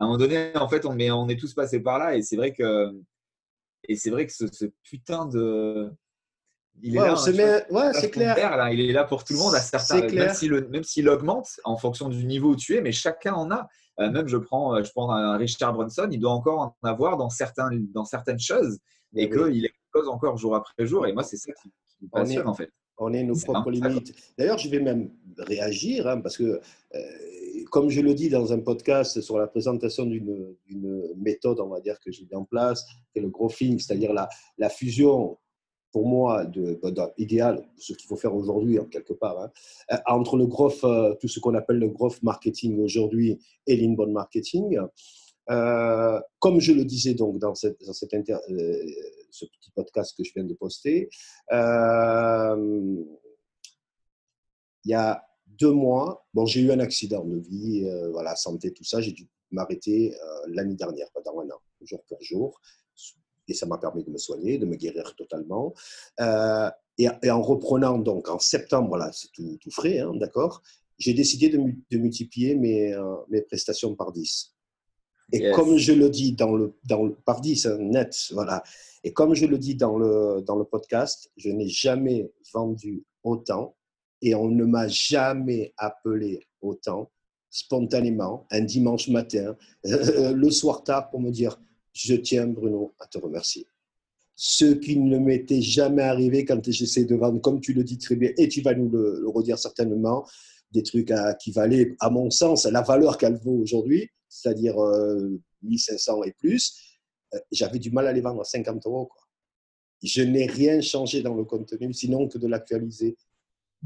à un moment donné, en fait, on, mais on est tous passés par là. Et c'est vrai que, et c'est vrai que ce, putain de. Il est là. Hein, ouais, c'est clair. il est là pour tout le monde à certains. Même s'il augmente en fonction du niveau où tu es, mais chacun en a. Euh, même je prends, euh, je prends un Richard Brunson, il doit encore en avoir dans, certains, dans certaines choses et qu'il expose encore jour après jour. Et moi, c'est ça qui, me passionne en fait. On est nos propres limites. D'ailleurs, je vais même réagir hein, parce que, euh, comme je le dis dans un podcast sur la présentation d'une méthode, on va dire, que j'ai mis en place, c'est le growthing, c'est-à-dire la, la fusion pour moi, de, idéal, ce qu'il faut faire aujourd'hui, quelque part, hein, euh, entre le growth, euh, tout ce qu'on appelle le growth marketing aujourd'hui et l'inbound marketing. Comme je le disais donc dans, cette, dans cette inter, ce petit podcast que je viens de poster, il y a deux mois, bon, j'ai eu un accident de vie, voilà, santé, tout ça, j'ai dû m'arrêter l'année dernière, pendant un an, jour pour jour et ça m'a permis de me soigner, de me guérir totalement. Euh, et, en reprenant donc en septembre, voilà, c'est tout, frais, hein, d'accord, j'ai décidé de, de multiplier mes, euh, mes, prestations par 10. Et comme je le dis dans le, dans le par 10, hein, net, voilà. Et comme je le dis dans le, dans le podcast, je n'ai jamais vendu autant et on ne m'a jamais appelé autant spontanément un dimanche matin, le soir tard pour me dire je tiens, Bruno, à te remercier. Ce qui ne m'était jamais arrivé quand j'essaie de vendre, comme tu le dis très bien, et tu vas nous le, redire certainement, des trucs qui valaient, à mon sens, la valeur qu'elle vaut aujourd'hui, c'est-à-dire 1500 euh, et plus, euh, j'avais du mal à les vendre à 50 euros. Je n'ai rien changé dans le contenu, sinon que de l'actualiser.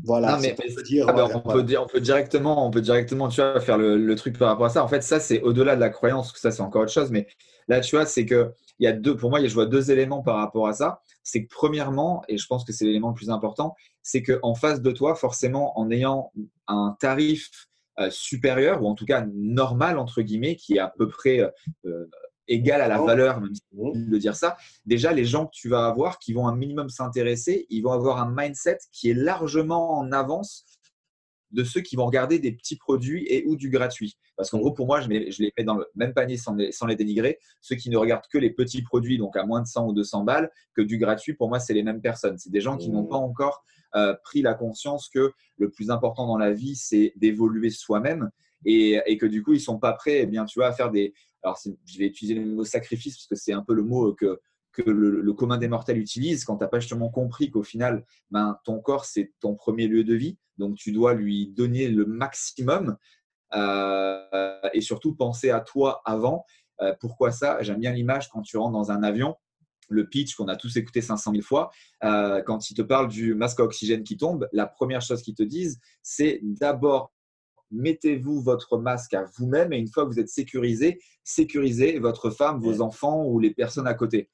Voilà, mais, dire, ah on, Peut on, peut directement, on peut directement tu vois, faire le, le, truc par rapport à ça. En fait, ça, c'est au-delà de la croyance, que ça, c'est encore autre chose. Mais Là, tu vois, c'est que il y a deux, pour moi, je vois deux éléments par rapport à ça. C'est que premièrement, et je pense que c'est l'élément le plus important, c'est qu'en face de toi, forcément, en ayant un tarif euh, supérieur, ou en tout cas normal, entre guillemets, qui est à peu près euh, euh, égal à la valeur, même si de dire ça, déjà, les gens que tu vas avoir qui vont un minimum s'intéresser, ils vont avoir un mindset qui est largement en avance de ceux qui vont regarder des petits produits et ou du gratuit. Parce qu'en gros, pour moi, je, je, les mets dans le même panier sans les, sans les, dénigrer. Ceux qui ne regardent que les petits produits, donc à moins de 100 ou 200 balles, que du gratuit, pour moi, c'est les mêmes personnes. C'est des gens qui n'ont mmh. pas encore euh, pris la conscience que le plus important dans la vie, c'est d'évoluer soi-même et, et, que du coup, ils sont pas prêts, eh bien, tu vois, à faire des. Alors, je vais utiliser le mot sacrifice parce que c'est un peu le mot que que le, commun des mortels utilise quand tu n'as pas justement compris qu'au final, ben, ton corps, c'est ton premier lieu de vie. Donc, tu dois lui donner le maximum euh, et surtout penser à toi avant. Euh, pourquoi ça? J'aime bien l'image quand tu rentres dans un avion, le pitch qu'on a tous écouté 500 000 fois. Euh, quand il te parle du masque à oxygène qui tombe, la première chose qu'ils te disent, c'est d'abord mettez-vous votre masque à vous-même et une fois que vous êtes sécurisé, sécurisez votre femme, vos enfants ou les personnes à côté.